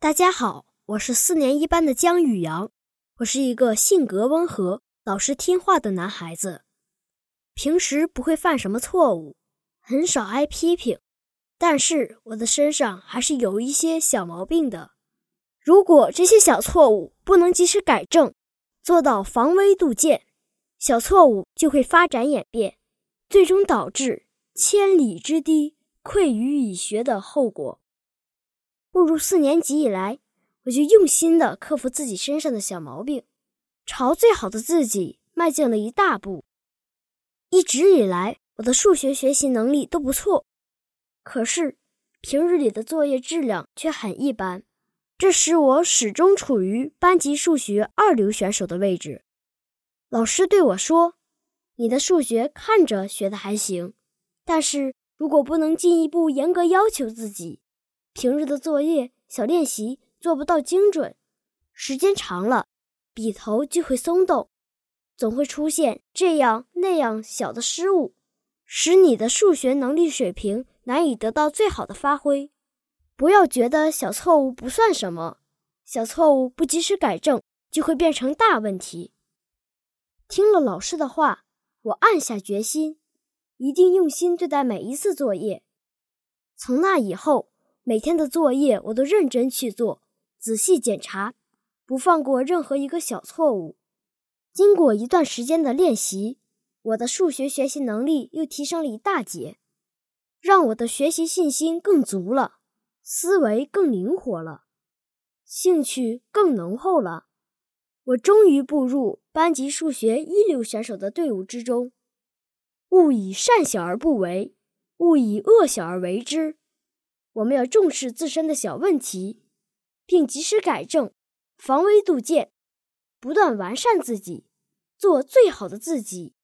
大家好，我是四年一班的江宇阳，我是一个性格温和、老实听话的男孩子，平时不会犯什么错误，很少挨批评，但是我的身上还是有一些小毛病的。如果这些小错误不能及时改正，做到防微杜渐，小错误就会发展演变，最终导致千里之堤溃于蚁穴的后果。步入四年级以来，我就用心的克服自己身上的小毛病，朝最好的自己迈进了一大步。一直以来，我的数学学习能力都不错，可是平日里的作业质量却很一般，这使我始终处于班级数学二流选手的位置。老师对我说：“你的数学看着学的还行，但是如果不能进一步严格要求自己。”平日的作业、小练习做不到精准，时间长了，笔头就会松动，总会出现这样那样小的失误，使你的数学能力水平难以得到最好的发挥。不要觉得小错误不算什么，小错误不及时改正就会变成大问题。听了老师的话，我暗下决心，一定用心对待每一次作业。从那以后。每天的作业我都认真去做，仔细检查，不放过任何一个小错误。经过一段时间的练习，我的数学学习能力又提升了一大截，让我的学习信心更足了，思维更灵活了，兴趣更浓厚了。我终于步入班级数学一流选手的队伍之中。勿以善小而不为，勿以恶小而为之。我们要重视自身的小问题，并及时改正，防微杜渐，不断完善自己，做最好的自己。